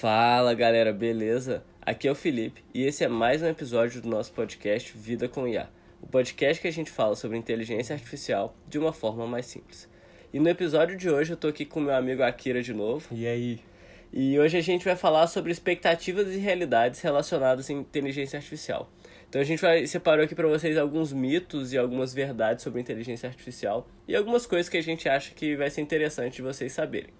Fala galera, beleza? Aqui é o Felipe e esse é mais um episódio do nosso podcast Vida com IA, o podcast que a gente fala sobre inteligência artificial de uma forma mais simples. E no episódio de hoje eu tô aqui com meu amigo Akira de novo. E aí? E hoje a gente vai falar sobre expectativas e realidades relacionadas à inteligência artificial. Então a gente vai separou aqui para vocês alguns mitos e algumas verdades sobre inteligência artificial e algumas coisas que a gente acha que vai ser interessante de vocês saberem.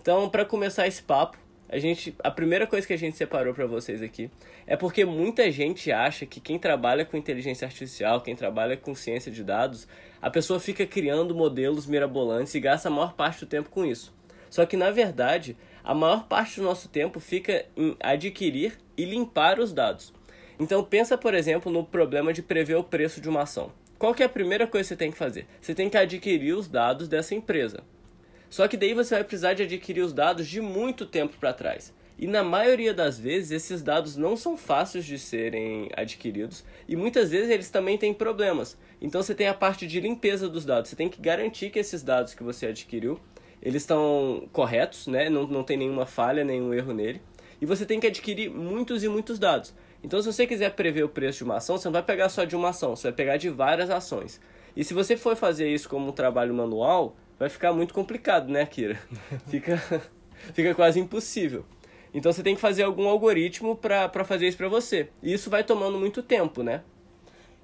Então, para começar esse papo, a gente a primeira coisa que a gente separou para vocês aqui é porque muita gente acha que quem trabalha com inteligência artificial, quem trabalha com ciência de dados, a pessoa fica criando modelos mirabolantes e gasta a maior parte do tempo com isso. Só que na verdade, a maior parte do nosso tempo fica em adquirir e limpar os dados. Então pensa, por exemplo, no problema de prever o preço de uma ação. Qual é a primeira coisa que você tem que fazer? Você tem que adquirir os dados dessa empresa. Só que daí você vai precisar de adquirir os dados de muito tempo para trás. E na maioria das vezes esses dados não são fáceis de serem adquiridos e muitas vezes eles também têm problemas. Então você tem a parte de limpeza dos dados. Você tem que garantir que esses dados que você adquiriu, eles estão corretos, né? Não, não tem nenhuma falha, nenhum erro nele. E você tem que adquirir muitos e muitos dados. Então se você quiser prever o preço de uma ação, você não vai pegar só de uma ação, você vai pegar de várias ações. E se você for fazer isso como um trabalho manual, vai ficar muito complicado, né, Kira? Fica, fica quase impossível. Então você tem que fazer algum algoritmo para fazer isso para você. E isso vai tomando muito tempo, né?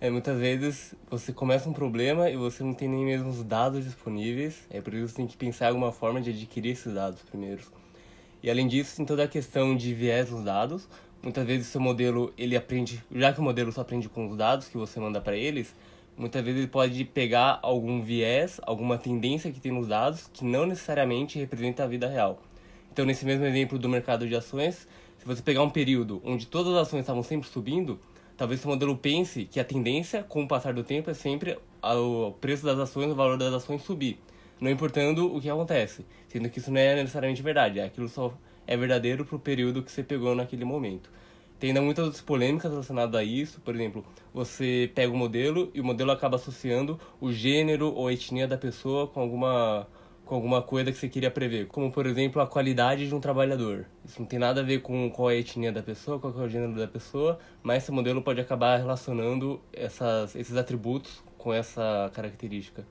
É, muitas vezes você começa um problema e você não tem nem mesmo os dados disponíveis. É por isso que você tem que pensar em alguma forma de adquirir esses dados primeiro. E além disso, tem toda a questão de viés dos dados. Muitas vezes o seu modelo, ele aprende, já que o modelo só aprende com os dados que você manda para eles, muitas vezes ele pode pegar algum viés, alguma tendência que tem nos dados que não necessariamente representa a vida real. Então, nesse mesmo exemplo do mercado de ações, se você pegar um período onde todas as ações estavam sempre subindo, talvez o modelo pense que a tendência, com o passar do tempo, é sempre o preço das ações, o valor das ações subir, não importando o que acontece, sendo que isso não é necessariamente verdade, aquilo só é verdadeiro para o período que você pegou naquele momento. Tem ainda muitas outras polêmicas relacionadas a isso. Por exemplo, você pega o modelo e o modelo acaba associando o gênero ou a etnia da pessoa com alguma com alguma coisa que você queria prever, como por exemplo a qualidade de um trabalhador. Isso não tem nada a ver com qual é a etnia da pessoa, qual é o gênero da pessoa, mas esse modelo pode acabar relacionando essas, esses atributos com essa característica.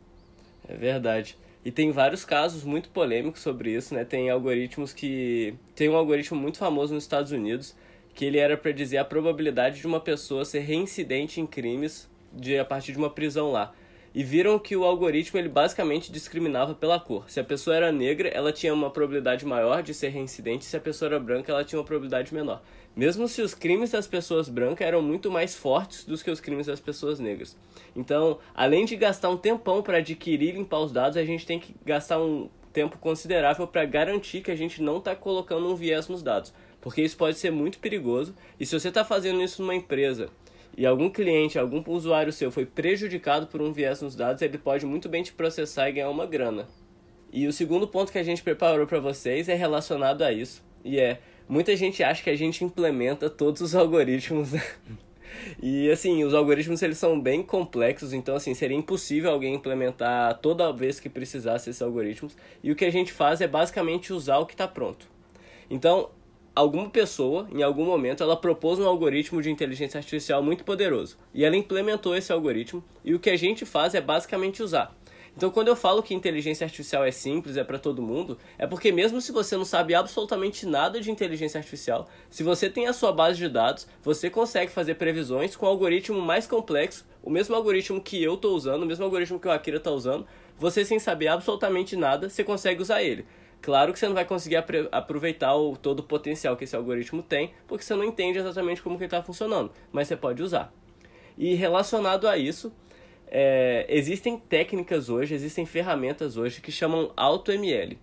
É verdade. E tem vários casos muito polêmicos sobre isso, né? Tem algoritmos que. Tem um algoritmo muito famoso nos Estados Unidos que ele era para dizer a probabilidade de uma pessoa ser reincidente em crimes de a partir de uma prisão lá. E viram que o algoritmo ele basicamente discriminava pela cor. Se a pessoa era negra, ela tinha uma probabilidade maior de ser reincidente, se a pessoa era branca, ela tinha uma probabilidade menor. Mesmo se os crimes das pessoas brancas eram muito mais fortes do que os crimes das pessoas negras. Então, além de gastar um tempão para adquirir e limpar os dados, a gente tem que gastar um tempo considerável para garantir que a gente não está colocando um viés nos dados porque isso pode ser muito perigoso. E se você está fazendo isso numa empresa e algum cliente, algum usuário seu foi prejudicado por um viés nos dados, ele pode muito bem te processar e ganhar uma grana. E o segundo ponto que a gente preparou para vocês é relacionado a isso, e é muita gente acha que a gente implementa todos os algoritmos. e assim, os algoritmos eles são bem complexos, então assim, seria impossível alguém implementar toda vez que precisasse esses algoritmos. E o que a gente faz é basicamente usar o que está pronto. Então, alguma pessoa, em algum momento, ela propôs um algoritmo de inteligência artificial muito poderoso. E ela implementou esse algoritmo, e o que a gente faz é basicamente usar. Então, quando eu falo que inteligência artificial é simples, é para todo mundo, é porque mesmo se você não sabe absolutamente nada de inteligência artificial, se você tem a sua base de dados, você consegue fazer previsões com um algoritmo mais complexo, o mesmo algoritmo que eu estou usando, o mesmo algoritmo que o Akira está usando, você sem saber absolutamente nada, você consegue usar ele. Claro que você não vai conseguir aproveitar o, todo o potencial que esse algoritmo tem, porque você não entende exatamente como que ele está funcionando, mas você pode usar. E relacionado a isso, é, existem técnicas hoje, existem ferramentas hoje que chamam AutoML.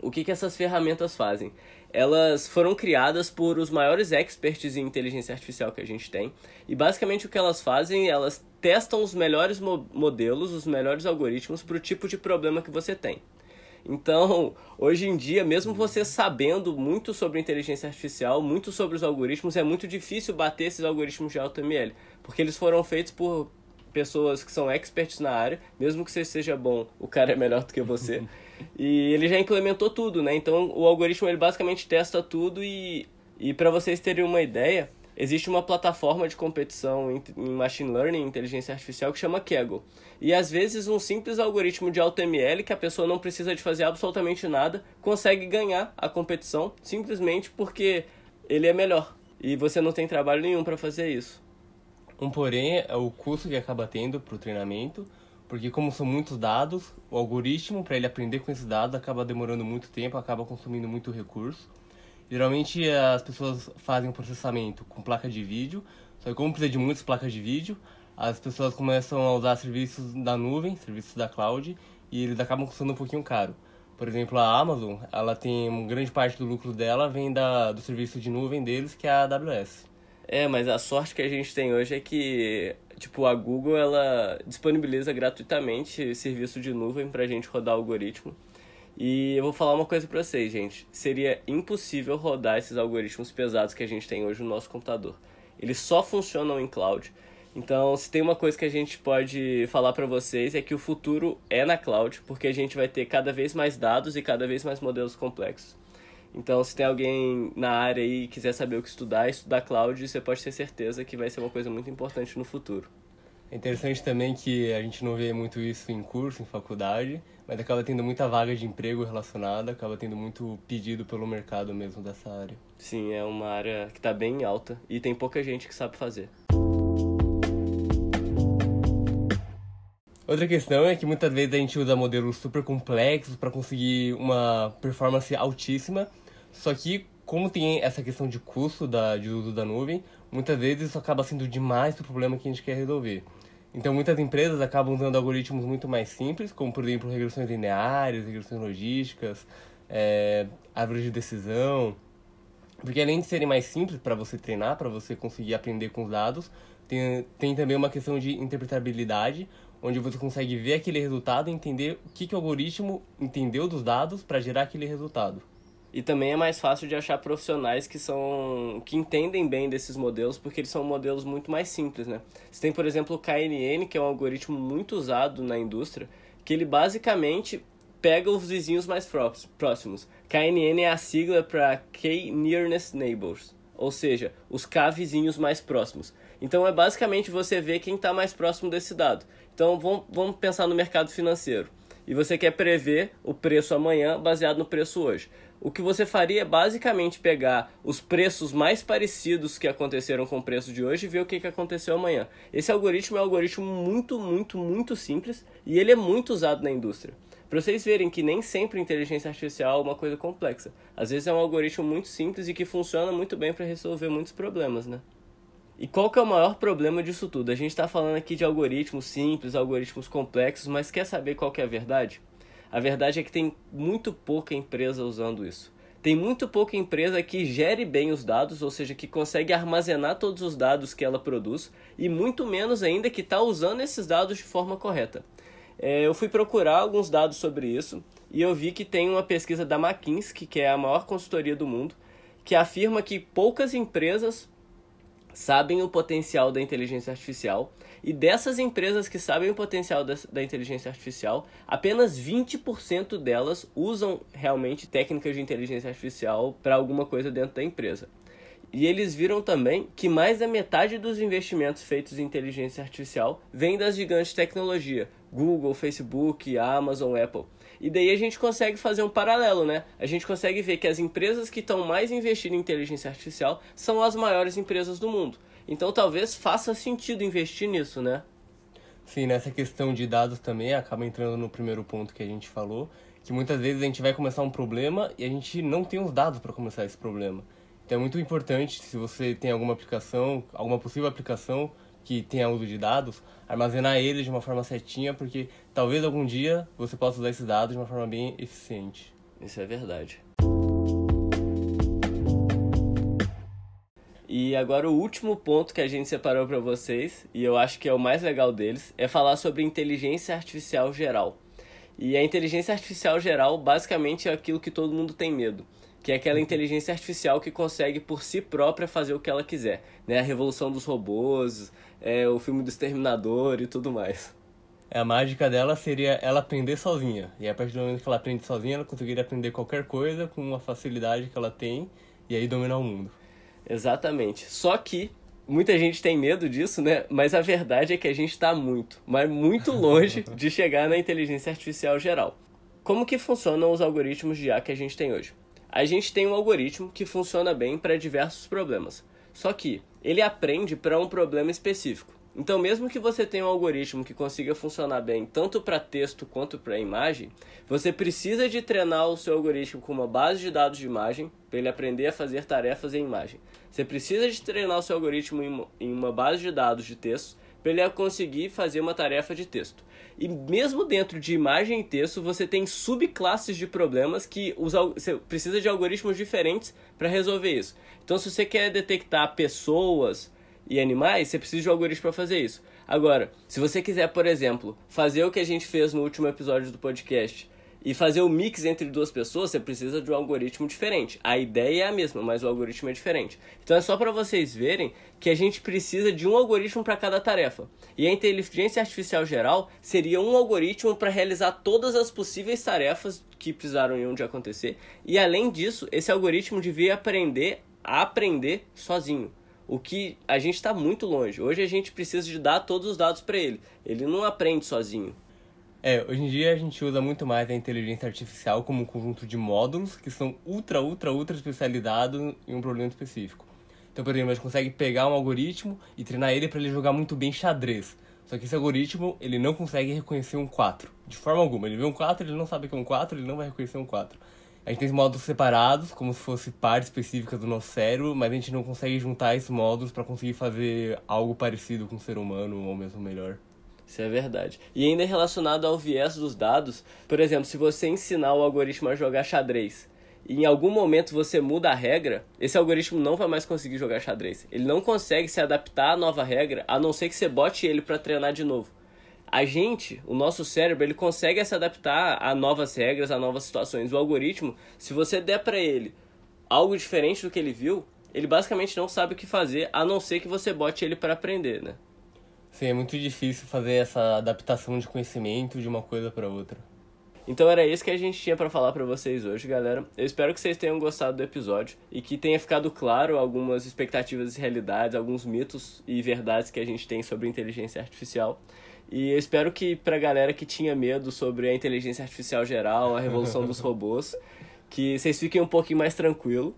O que, que essas ferramentas fazem? Elas foram criadas por os maiores experts em inteligência artificial que a gente tem. E basicamente o que elas fazem, elas testam os melhores mo modelos, os melhores algoritmos para o tipo de problema que você tem. Então, hoje em dia, mesmo você sabendo muito sobre inteligência artificial, muito sobre os algoritmos, é muito difícil bater esses algoritmos de AutoML, porque eles foram feitos por pessoas que são experts na área, mesmo que você seja bom, o cara é melhor do que você. e ele já implementou tudo, né? Então o algoritmo ele basicamente testa tudo e, e para vocês terem uma ideia, existe uma plataforma de competição em machine learning, inteligência artificial, que chama Kaggle. E às vezes um simples algoritmo de AutoML, que a pessoa não precisa de fazer absolutamente nada, consegue ganhar a competição simplesmente porque ele é melhor. E você não tem trabalho nenhum para fazer isso. Um porém é o custo que acaba tendo para o treinamento, porque como são muitos dados, o algoritmo para ele aprender com esses dados acaba demorando muito tempo, acaba consumindo muito recurso. Geralmente as pessoas fazem o processamento com placa de vídeo, só que como precisa de muitas placas de vídeo, as pessoas começam a usar serviços da nuvem, serviços da cloud, e eles acabam custando um pouquinho caro. Por exemplo, a Amazon, ela tem uma grande parte do lucro dela vem da, do serviço de nuvem deles, que é a AWS. É, mas a sorte que a gente tem hoje é que, tipo, a Google, ela disponibiliza gratuitamente serviço de nuvem pra gente rodar algoritmo. E eu vou falar uma coisa pra vocês, gente. Seria impossível rodar esses algoritmos pesados que a gente tem hoje no nosso computador. Eles só funcionam em cloud. Então, se tem uma coisa que a gente pode falar para vocês é que o futuro é na cloud, porque a gente vai ter cada vez mais dados e cada vez mais modelos complexos. Então, se tem alguém na área e quiser saber o que estudar, estudar cloud, você pode ter certeza que vai ser uma coisa muito importante no futuro. É interessante também que a gente não vê muito isso em curso, em faculdade, mas acaba tendo muita vaga de emprego relacionada, acaba tendo muito pedido pelo mercado mesmo dessa área. Sim, é uma área que está bem alta e tem pouca gente que sabe fazer. Outra questão é que muitas vezes a gente usa modelos super complexos para conseguir uma performance altíssima, só que como tem essa questão de custo da, de uso da nuvem, muitas vezes isso acaba sendo demais o problema que a gente quer resolver. Então, muitas empresas acabam usando algoritmos muito mais simples, como, por exemplo, regressões lineares, regressões logísticas, é, árvores de decisão. Porque além de serem mais simples para você treinar, para você conseguir aprender com os dados, tem, tem também uma questão de interpretabilidade, onde você consegue ver aquele resultado e entender o que, que o algoritmo entendeu dos dados para gerar aquele resultado. E também é mais fácil de achar profissionais que são que entendem bem desses modelos, porque eles são modelos muito mais simples, né? Você tem, por exemplo, o KNN, que é um algoritmo muito usado na indústria, que ele basicamente pega os vizinhos mais próximos. KNN é a sigla para K Nearness Neighbors, ou seja, os K vizinhos mais próximos. Então é basicamente você ver quem está mais próximo desse dado. Então vamos, vamos pensar no mercado financeiro. E você quer prever o preço amanhã baseado no preço hoje o que você faria é basicamente pegar os preços mais parecidos que aconteceram com o preço de hoje e ver o que, aconteceu amanhã. Esse algoritmo é um algoritmo muito, muito, muito simples e ele é muito usado na indústria. Para vocês verem que nem sempre inteligência artificial é uma coisa complexa. Às vezes é um algoritmo muito simples e que funciona muito bem para resolver muitos problemas, né? E qual que é o maior problema disso tudo? A gente está falando aqui de algoritmos simples, algoritmos complexos, mas quer saber qual que é a verdade? A verdade é que tem muito pouca empresa usando isso. Tem muito pouca empresa que gere bem os dados, ou seja, que consegue armazenar todos os dados que ela produz, e muito menos ainda que está usando esses dados de forma correta. É, eu fui procurar alguns dados sobre isso e eu vi que tem uma pesquisa da McKinsey, que é a maior consultoria do mundo, que afirma que poucas empresas sabem o potencial da inteligência artificial e dessas empresas que sabem o potencial da, inteligência artificial, apenas 20% delas usam realmente técnicas de inteligência artificial para alguma coisa dentro da empresa. E eles viram também que mais da metade dos investimentos feitos em inteligência artificial vem das gigantes de tecnologia, Google, Facebook, Amazon, Apple. E daí a gente consegue fazer um paralelo, né? A gente consegue ver que as empresas que estão mais investindo em inteligência artificial são as maiores empresas do mundo. Então talvez faça sentido investir nisso, né? Sim, nessa questão de dados também acaba entrando no primeiro ponto que a gente falou, que muitas vezes a gente vai começar um problema e a gente não tem os dados para começar esse problema. Então é muito importante, se você tem alguma aplicação, alguma possível aplicação que tenha uso de dados, armazenar eles de uma forma certinha, porque talvez algum dia você possa usar esses dados de uma forma bem eficiente. Isso é verdade. E agora o último ponto que a gente separou para vocês, e eu acho que é o mais legal deles, é falar sobre inteligência artificial geral. E a inteligência artificial geral basicamente é aquilo que todo mundo tem medo. Que é aquela inteligência artificial que consegue por si própria fazer o que ela quiser, né? A revolução dos robôs, é, o filme do Exterminador e tudo mais. A mágica dela seria ela aprender sozinha. E a partir do momento que ela aprende sozinha, ela conseguiria aprender qualquer coisa com uma facilidade que ela tem e aí dominar o mundo. Exatamente. Só que muita gente tem medo disso, né? Mas a verdade é que a gente está muito, mas muito longe de chegar na inteligência artificial geral. Como que funcionam os algoritmos de IA que a gente tem hoje? A gente tem um algoritmo que funciona bem para diversos problemas. Só que ele aprende para um problema específico. Então, mesmo que você tenha um algoritmo que consiga funcionar bem tanto para texto quanto para imagem, você precisa de treinar o seu algoritmo com uma base de dados de imagem para ele aprender a fazer tarefas em imagem. Você precisa de treinar o seu algoritmo em uma base de dados de texto para ele conseguir fazer uma tarefa de texto. E mesmo dentro de imagem e texto, você tem subclasses de problemas que os, você precisa de algoritmos diferentes para resolver isso. Então, se você quer detectar pessoas, e animais, você precisa de um algoritmo para fazer isso. Agora, se você quiser, por exemplo, fazer o que a gente fez no último episódio do podcast e fazer o mix entre duas pessoas, você precisa de um algoritmo diferente. A ideia é a mesma, mas o algoritmo é diferente. Então é só para vocês verem que a gente precisa de um algoritmo para cada tarefa. E a inteligência artificial geral seria um algoritmo para realizar todas as possíveis tarefas que precisaram em um de acontecer. E além disso, esse algoritmo devia aprender a aprender sozinho. O que a gente está muito longe. Hoje a gente precisa de dar todos os dados para ele. Ele não aprende sozinho. É, hoje em dia a gente usa muito mais a inteligência artificial como um conjunto de módulos que são ultra, ultra, ultra especializados em um problema específico. Então, por exemplo, a gente consegue pegar um algoritmo e treinar ele para ele jogar muito bem xadrez. Só que esse algoritmo, ele não consegue reconhecer um 4. De forma alguma. Ele vê um 4, ele não sabe que é um 4, ele não vai reconhecer um 4. A gente tem módulos separados, como se fosse partes específicas do nosso cérebro, mas a gente não consegue juntar esses módulos para conseguir fazer algo parecido com o ser humano ou mesmo melhor. Isso é verdade. E ainda relacionado ao viés dos dados, por exemplo, se você ensinar o algoritmo a jogar xadrez e em algum momento você muda a regra, esse algoritmo não vai mais conseguir jogar xadrez. Ele não consegue se adaptar à nova regra, a não ser que você bote ele para treinar de novo a gente, o nosso cérebro, ele consegue se adaptar a novas regras, a novas situações. O algoritmo, se você der para ele algo diferente do que ele viu, ele basicamente não sabe o que fazer, a não ser que você bote ele para aprender, né? Sim, é muito difícil fazer essa adaptação de conhecimento de uma coisa para outra. Então era isso que a gente tinha para falar para vocês hoje, galera. Eu espero que vocês tenham gostado do episódio e que tenha ficado claro algumas expectativas e realidades, alguns mitos e verdades que a gente tem sobre inteligência artificial. E eu espero que pra galera que tinha medo sobre a inteligência artificial geral, a revolução dos robôs, que vocês fiquem um pouquinho mais tranquilo.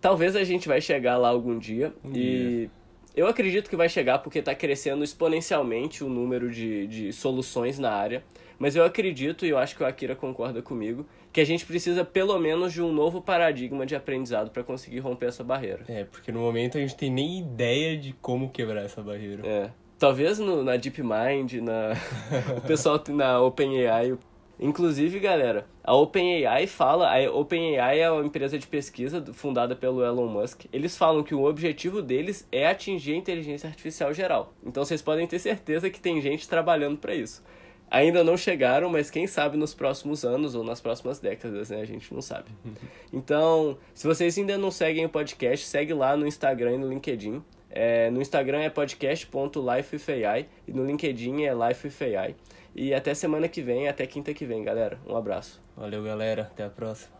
Talvez a gente vai chegar lá algum dia um e dia. Eu acredito que vai chegar porque está crescendo exponencialmente o número de, de soluções na área. Mas eu acredito, e eu acho que o Akira concorda comigo, que a gente precisa pelo menos de um novo paradigma de aprendizado para conseguir romper essa barreira. É, porque no momento a gente tem nem ideia de como quebrar essa barreira. É. Talvez no, na DeepMind, na, o pessoal na OpenAI. Inclusive, galera, a OpenAI fala, a OpenAI é uma empresa de pesquisa fundada pelo Elon Musk. Eles falam que o objetivo deles é atingir a inteligência artificial geral. Então vocês podem ter certeza que tem gente trabalhando para isso. Ainda não chegaram, mas quem sabe nos próximos anos ou nas próximas décadas, né? A gente não sabe. Então, se vocês ainda não seguem o podcast, segue lá no Instagram e no LinkedIn. É, no Instagram é podcast.lifewithai e no LinkedIn é lifewithai. E até semana que vem, até quinta que vem, galera. Um abraço. Valeu, galera. Até a próxima.